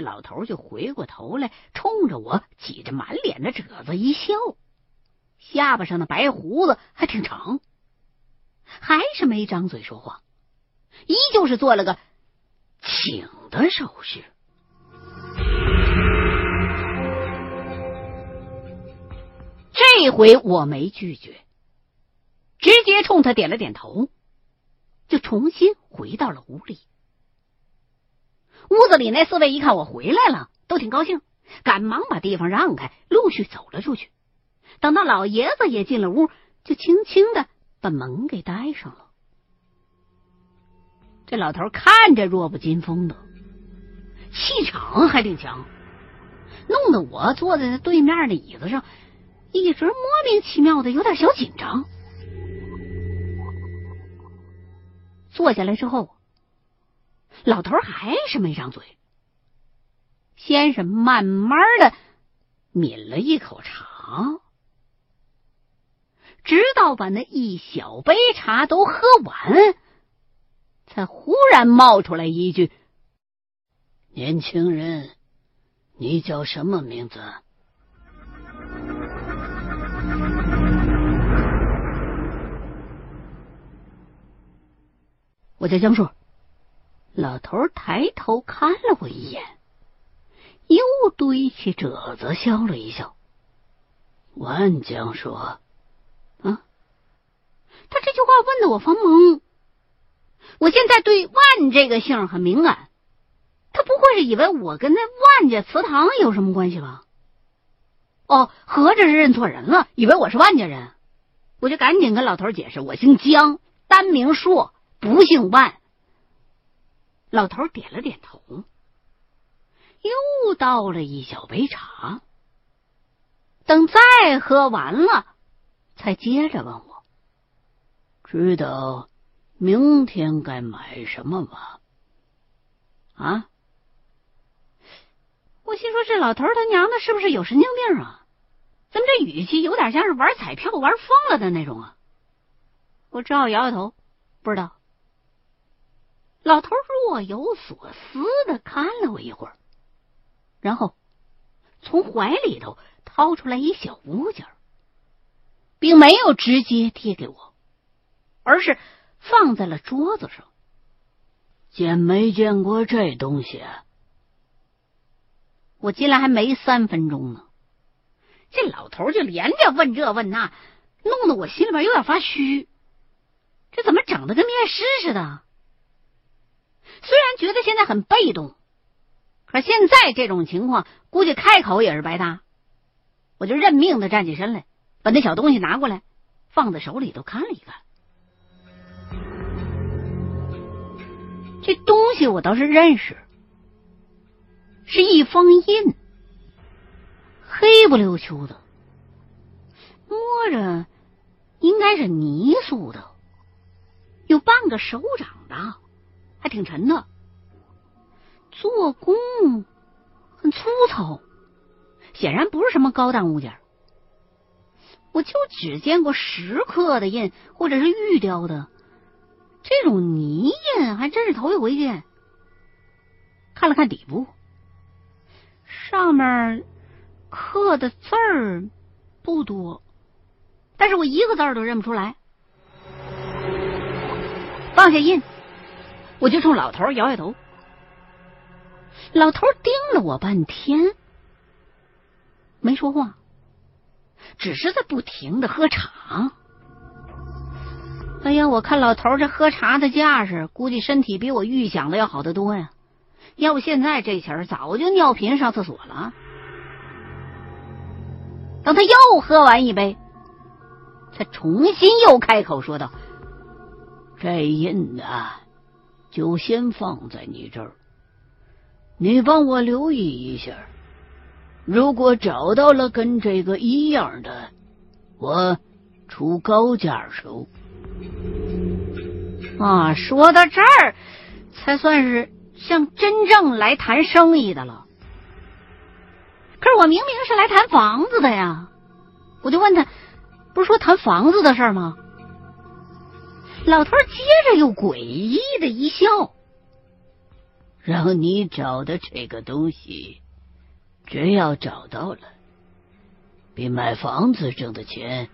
这老头就回过头来，冲着我挤着满脸的褶子一笑，下巴上的白胡子还挺长，还是没张嘴说话，依旧是做了个请的手势。这回我没拒绝，直接冲他点了点头，就重新回到了屋里。屋子里那四位一看我回来了，都挺高兴，赶忙把地方让开，陆续走了出去。等到老爷子也进了屋，就轻轻的把门给带上了。这老头看着弱不禁风的，气场还挺强，弄得我坐在他对面的椅子上，一直莫名其妙的有点小紧张。坐下来之后。老头还是没张嘴，先是慢慢的抿了一口茶，直到把那一小杯茶都喝完，才忽然冒出来一句：“年轻人，你叫什么名字？”我叫江硕。老头抬头看了我一眼，又堆起褶子笑了一笑。万江说：“啊，他这句话问的我发懵。我现在对万这个姓很敏感，他不会是以为我跟那万家祠堂有什么关系吧？哦，合着是认错人了，以为我是万家人。我就赶紧跟老头解释，我姓江，单名硕，不姓万。”老头点了点头，又倒了一小杯茶。等再喝完了，才接着问我：“知道明天该买什么吗？”啊！我心说这老头他娘的是不是有神经病啊？怎么这语气有点像是玩彩票玩疯了的那种啊？我只好摇摇头，不知道。老头若有所思的看了我一会儿，然后从怀里头掏出来一小物件，并没有直接递给我，而是放在了桌子上。见没见过这东西？我进来还没三分钟呢，这老头就连着问这问那，弄得我心里边有点发虚。这怎么整的跟面试似的？虽然觉得现在很被动，可现在这种情况，估计开口也是白搭。我就认命的站起身来，把那小东西拿过来，放在手里头看了一看。这东西我倒是认识，是一封印，黑不溜秋的，摸着应该是泥塑的，有半个手掌大。还挺沉的，做工很粗糙，显然不是什么高档物件。我就只见过石刻的印，或者是玉雕的，这种泥印还真是头一回见。看了看底部，上面刻的字儿不多，但是我一个字儿都认不出来。放下印。我就冲老头摇摇头，老头盯了我半天，没说话，只是在不停的喝茶。哎呀，我看老头这喝茶的架势，估计身体比我预想的要好得多呀。要不现在这钱早就尿频上厕所了。等他又喝完一杯，他重新又开口说道：“这印啊。”就先放在你这儿，你帮我留意一下。如果找到了跟这个一样的，我出高价收。啊，说到这儿，才算是像真正来谈生意的了。可是我明明是来谈房子的呀！我就问他，不是说谈房子的事吗？老头接着又诡异的一笑，让你找的这个东西，只要找到了，比买房子挣的钱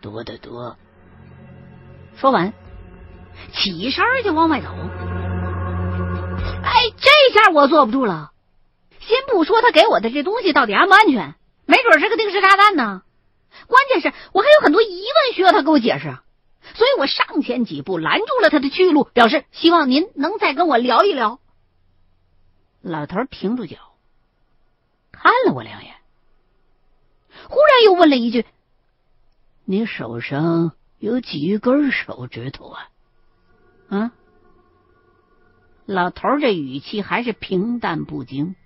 多得多。说完，起身就往外走。哎，这下我坐不住了。先不说他给我的这东西到底安不安全，没准是个定时炸弹呢。关键是我还有很多疑问需要他给我解释，所以我上前几步拦住了他的去路，表示希望您能再跟我聊一聊。老头停住脚，看了我两眼，忽然又问了一句：“你手上有几根手指头啊？”啊？老头这语气还是平淡不惊，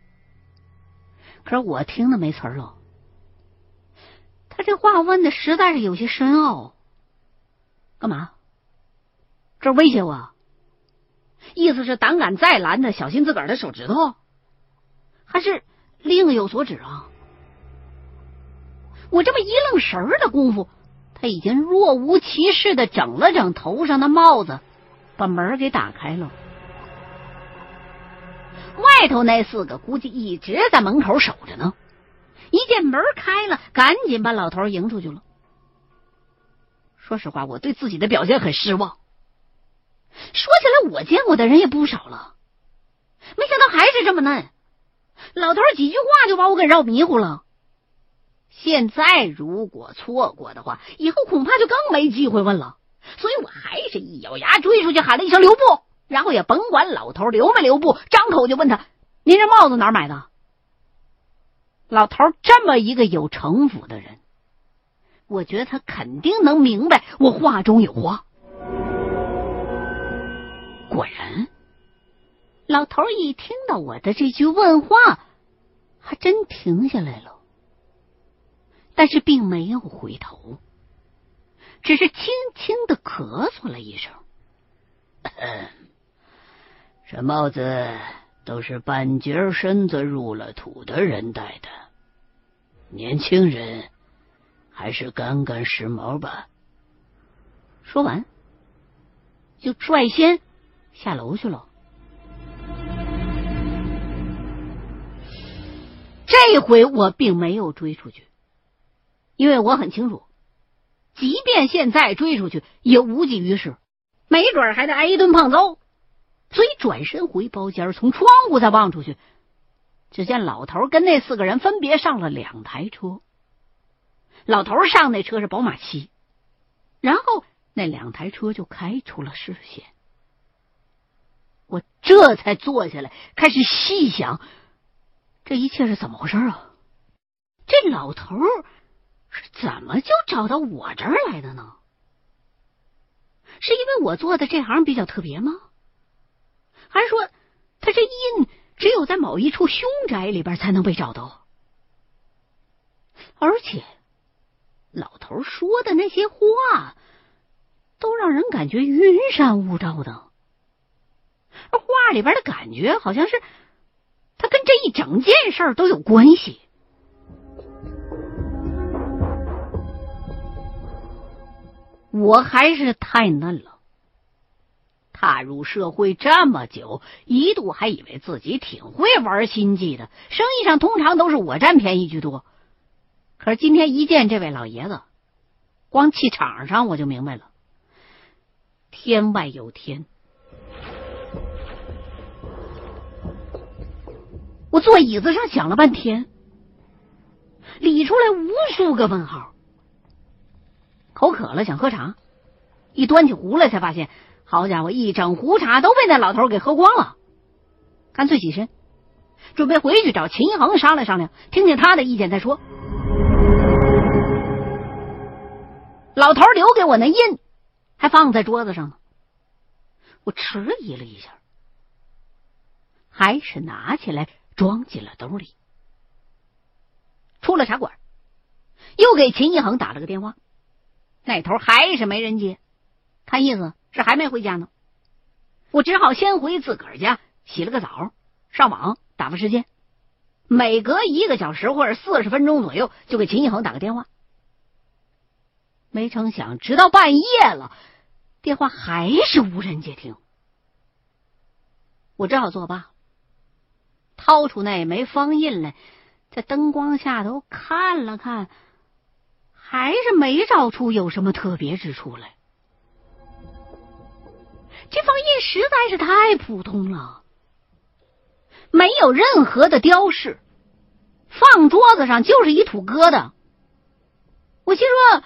可是我听的没词儿了。他这话问的实在是有些深奥，干嘛？这威胁我？意思是胆敢再拦他，小心自个儿的手指头？还是另有所指啊？我这么一愣神儿的功夫，他已经若无其事的整了整头上的帽子，把门给打开了。外头那四个估计一直在门口守着呢，一见门开了，赶紧把老头迎出去了。说实话，我对自己的表现很失望。说起来，我见过的人也不少了，没想到还是这么嫩。老头几句话就把我给绕迷糊了。现在如果错过的话，以后恐怕就更没机会问了。所以我还是一咬牙追出去，喊了一声“留步”。然后也甭管老头留没留步，张口就问他：“您这帽子哪儿买的？”老头这么一个有城府的人，我觉得他肯定能明白我话中有话。果然，老头一听到我的这句问话，还真停下来了，但是并没有回头，只是轻轻的咳嗽了一声。这帽子都是半截身子入了土的人戴的，年轻人还是干干时髦吧。说完，就率先下楼去了。这回我并没有追出去，因为我很清楚，即便现在追出去也无济于事，没准还得挨一顿胖揍。所以转身回包间，从窗户再望出去，只见老头跟那四个人分别上了两台车。老头上那车是宝马七，然后那两台车就开出了视线。我这才坐下来，开始细想这一切是怎么回事啊？这老头是怎么就找到我这儿来的呢？是因为我做的这行比较特别吗？还是说，他这印只有在某一处凶宅里边才能被找到？而且，老头说的那些话，都让人感觉云山雾罩的。而话里边的感觉，好像是他跟这一整件事都有关系。我还是太嫩了。踏入社会这么久，一度还以为自己挺会玩心计的，生意上通常都是我占便宜居多。可是今天一见这位老爷子，光气场上我就明白了，天外有天。我坐椅子上想了半天，理出来无数个问号。口渴了，想喝茶，一端起壶来，才发现。好家伙，一整壶茶都被那老头给喝光了，干脆起身准备回去找秦一恒商量商量，听听他的意见再说。老头留给我那印还放在桌子上呢，我迟疑了一下，还是拿起来装进了兜里。出了茶馆，又给秦一恒打了个电话，那头还是没人接，看意思。是还没回家呢，我只好先回自个儿家洗了个澡，上网打发时间。每隔一个小时或者四十分钟左右，就给秦一恒打个电话。没成想，直到半夜了，电话还是无人接听。我只好作罢，掏出那枚方印来，在灯光下头看了看，还是没找出有什么特别之处来。这方印实在是太普通了，没有任何的雕饰，放桌子上就是一土疙瘩。我心说，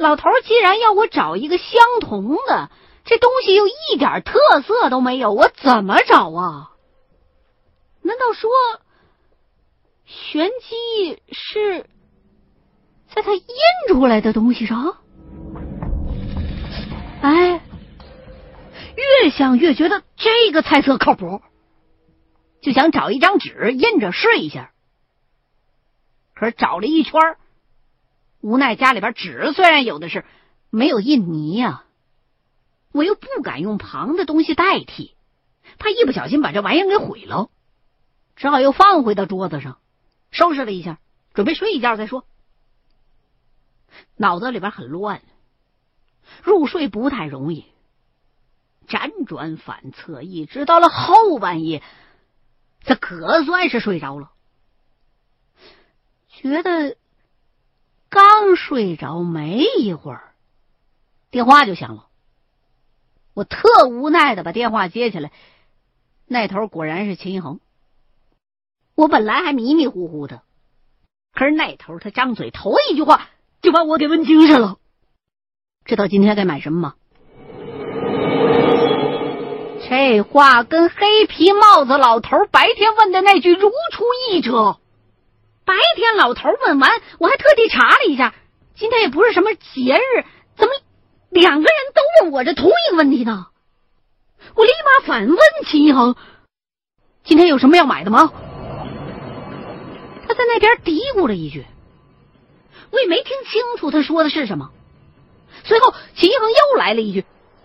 老头既然要我找一个相同的，这东西又一点特色都没有，我怎么找啊？难道说玄机是在他印出来的东西上？哎。越想越觉得这个猜测靠谱，就想找一张纸印着试一下。可是找了一圈，无奈家里边纸虽然有的是，没有印泥呀。我又不敢用旁的东西代替，怕一不小心把这玩意儿给毁了，只好又放回到桌子上，收拾了一下，准备睡一觉再说。脑子里边很乱，入睡不太容易。辗转反侧，一直到了后半夜，这可算是睡着了。觉得刚睡着没一会儿，电话就响了。我特无奈的把电话接起来，那头果然是秦一恒。我本来还迷迷糊糊的，可是那头他张嘴头一句话就把我给问精神了。知道今天该买什么吗？这话跟黑皮帽子老头白天问的那句如出一辙。白天老头问完，我还特地查了一下，今天也不是什么节日，怎么两个人都问我这同一个问题呢？我立马反问秦一恒：“今天有什么要买的吗？”他在那边嘀咕了一句，我也没听清楚他说的是什么。随后，秦一恒又来了一句：“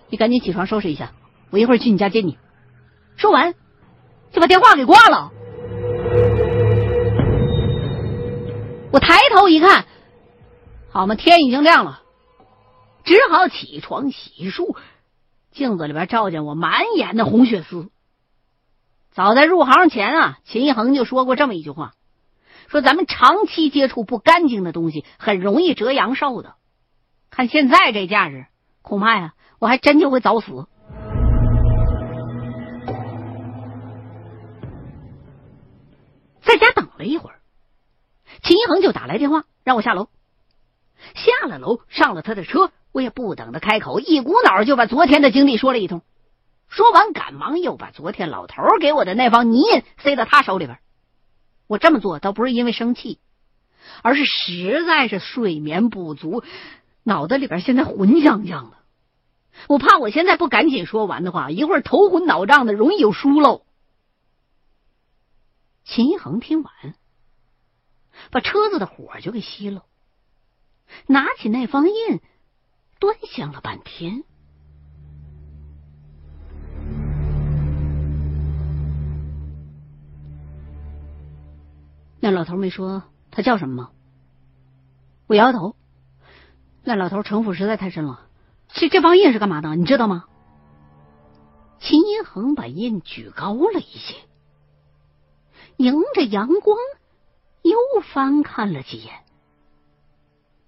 你赶紧起床收拾一下。”我一会儿去你家接你。说完，就把电话给挂了。我抬头一看，好嘛，天已经亮了，只好起床洗漱。镜子里边照见我满眼的红血丝。早在入行前啊，秦一恒就说过这么一句话：说咱们长期接触不干净的东西，很容易折阳寿的。看现在这架势，恐怕呀，我还真就会早死。在家等了一会儿，秦一恒就打来电话让我下楼。下了楼，上了他的车，我也不等他开口，一股脑就把昨天的经历说了一通。说完，赶忙又把昨天老头给我的那方泥印塞到他手里边。我这么做倒不是因为生气，而是实在是睡眠不足，脑子里边现在混浆浆的。我怕我现在不赶紧说完的话，一会儿头昏脑胀的，容易有疏漏。秦一恒听完，把车子的火就给熄了，拿起那方印，端详了半天。那老头没说他叫什么吗？我摇摇头。那老头城府实在太深了。这这方印是干嘛的？你知道吗？秦一恒把印举高了一些。迎着阳光，又翻看了几眼，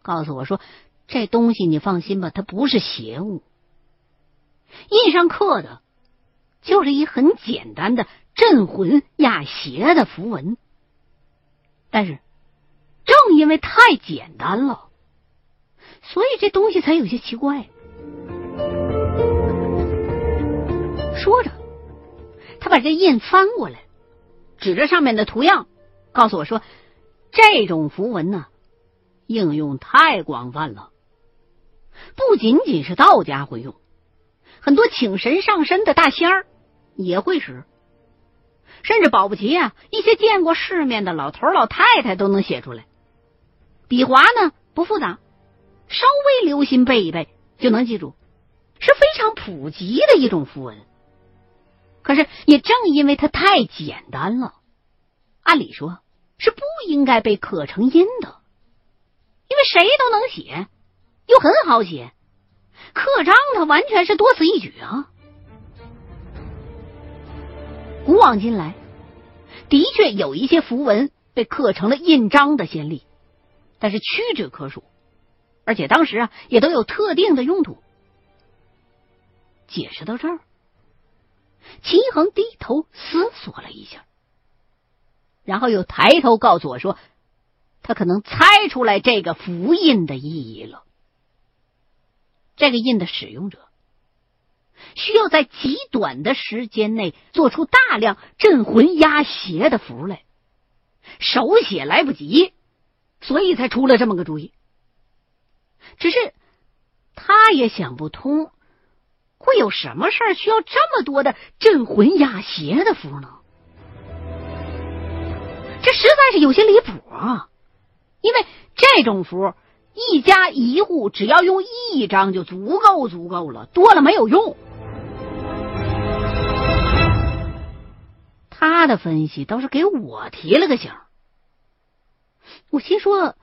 告诉我说：“这东西你放心吧，它不是邪物。印上刻的，就是一很简单的镇魂压邪的符文。但是，正因为太简单了，所以这东西才有些奇怪。”说着，他把这印翻过来。指着上面的图样，告诉我说：“这种符文呢，应用太广泛了。不仅仅是道家会用，很多请神上身的大仙儿也会使。甚至保不齐啊，一些见过世面的老头老太太都能写出来。笔划呢不复杂，稍微留心背一背就能记住，是非常普及的一种符文。”可是，也正因为它太简单了，按理说是不应该被刻成印的，因为谁都能写，又很好写，刻章它完全是多此一举啊。古往今来，的确有一些符文被刻成了印章的先例，但是屈指可数，而且当时啊也都有特定的用途。解释到这儿，秦恒低头思索了一下，然后又抬头告诉我说：“他可能猜出来这个符印的意义了。这个印的使用者。”需要在极短的时间内做出大量镇魂压邪的符来，手写来不及，所以才出了这么个主意。只是他也想不通，会有什么事儿需要这么多的镇魂压邪的符呢？这实在是有些离谱啊！因为这种符，一家一户只要用一张就足够足够了，多了没有用。他的分析倒是给我提了个醒，我心说：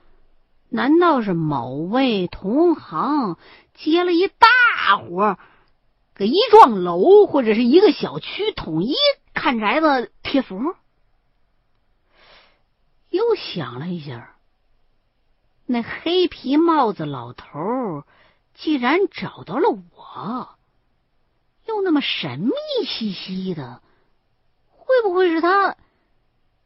难道是某位同行接了一大活，给一幢楼或者是一个小区统一看宅子贴符？又想了一下，那黑皮帽子老头既然找到了我，又那么神秘兮兮的。会不会是他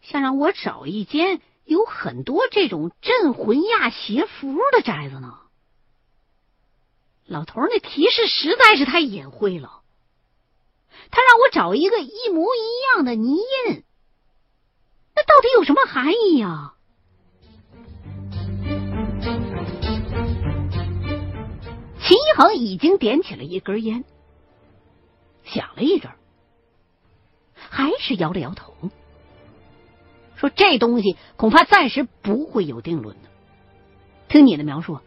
想让我找一间有很多这种镇魂压邪符的宅子呢？老头那提示实在是太隐晦了。他让我找一个一模一样的泥印，那到底有什么含义呀？秦一恒已经点起了一根烟，想了一阵。还是摇了摇头，说：“这东西恐怕暂时不会有定论的。听你的描述，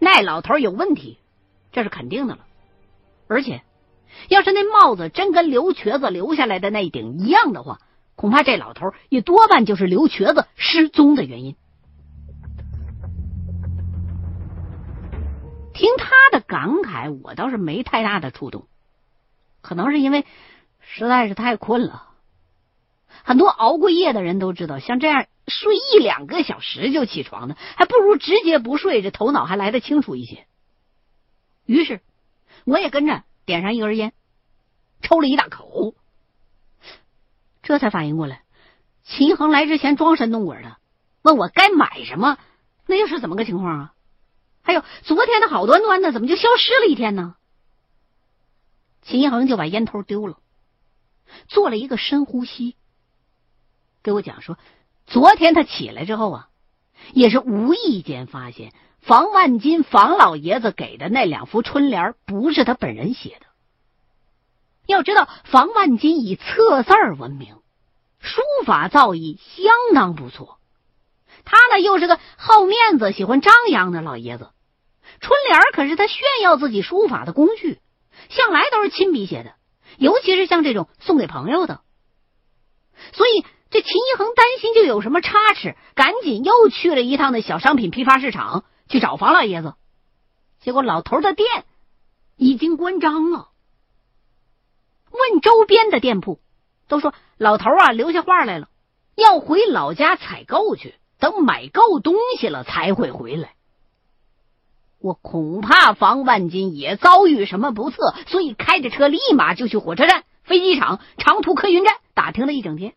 那老头有问题，这是肯定的了。而且，要是那帽子真跟刘瘸子留下来的那顶一样的话，恐怕这老头也多半就是刘瘸子失踪的原因。”听他的感慨，我倒是没太大的触动，可能是因为。实在是太困了，很多熬过夜的人都知道，像这样睡一两个小时就起床的，还不如直接不睡，这头脑还来得清楚一些。于是，我也跟着点上一根烟，抽了一大口，这才反应过来，秦恒来之前装神弄鬼的，问我该买什么，那又是怎么个情况啊？还有昨天的好端端的，怎么就消失了一天呢？秦恒就把烟头丢了。做了一个深呼吸，给我讲说，昨天他起来之后啊，也是无意间发现房万金房老爷子给的那两幅春联不是他本人写的。要知道，房万金以测字儿闻名，书法造诣相当不错。他呢，又是个好面子、喜欢张扬的老爷子，春联可是他炫耀自己书法的工具，向来都是亲笔写的。尤其是像这种送给朋友的，所以这秦一恒担心就有什么差池，赶紧又去了一趟那小商品批发市场去找房老爷子。结果老头的店已经关张了。问周边的店铺，都说老头啊留下话来了，要回老家采购去，等买够东西了才会回来。我恐怕房万金也遭遇什么不测，所以开着车立马就去火车站、飞机场、长途客运站打听了一整天，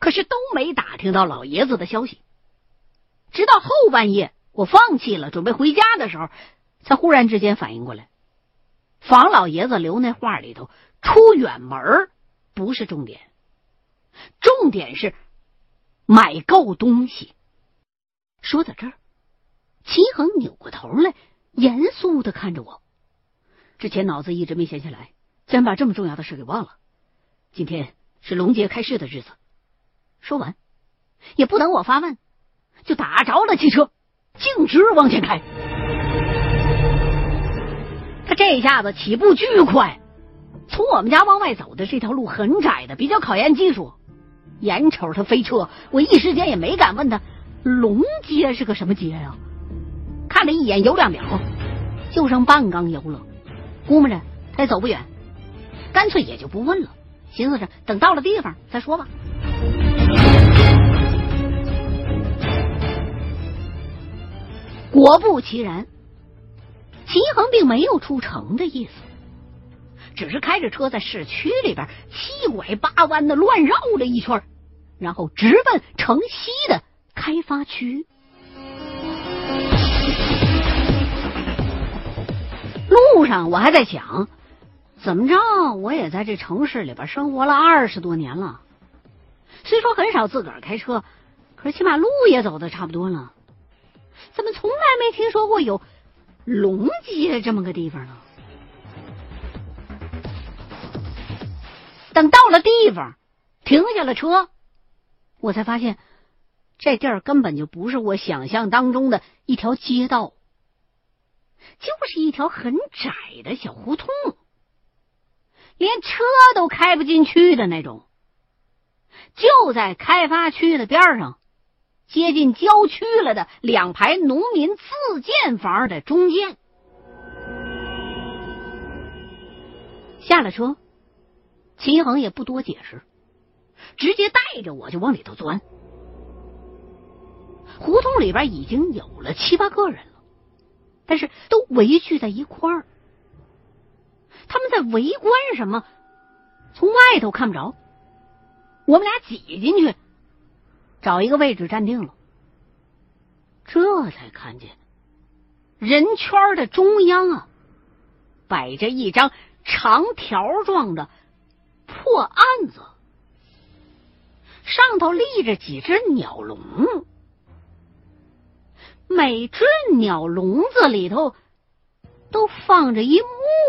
可是都没打听到老爷子的消息。直到后半夜，我放弃了，准备回家的时候，才忽然之间反应过来，房老爷子留那话里头，出远门不是重点，重点是买够东西。说到这儿。齐恒扭过头来，严肃的看着我。之前脑子一直没闲下来，竟然把这么重要的事给忘了。今天是龙杰开市的日子。说完，也不等我发问，就打着了汽车，径直往前开。他这一下子起步巨快，从我们家往外走的这条路很窄的，比较考验技术。眼瞅他飞车，我一时间也没敢问他龙街是个什么街啊。看了一眼油量表，就剩半缸油了，估摸着他也走不远，干脆也就不问了。寻思着等到了地方再说吧。果不其然，齐恒并没有出城的意思。只是开着车在市区里边七拐八弯的乱绕了一圈，然后直奔城西的开发区。路上我还在想，怎么着我也在这城市里边生活了二十多年了，虽说很少自个儿开车，可是起码路也走的差不多了。怎么从来没听说过有龙街这么个地方呢？等到了地方，停下了车，我才发现这地儿根本就不是我想象当中的一条街道。就是一条很窄的小胡同，连车都开不进去的那种。就在开发区的边上，接近郊区了的两排农民自建房的中间。下了车，秦恒也不多解释，直接带着我就往里头钻。胡同里边已经有了七八个人了。但是都围聚在一块儿，他们在围观什么？从外头看不着。我们俩挤进去，找一个位置站定了，这才看见人圈的中央啊，摆着一张长条状的破案子，上头立着几只鸟笼。每只鸟笼子里头都放着一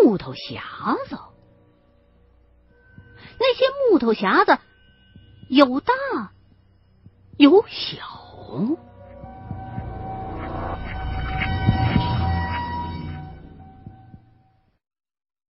木头匣子，那些木头匣子有大有小。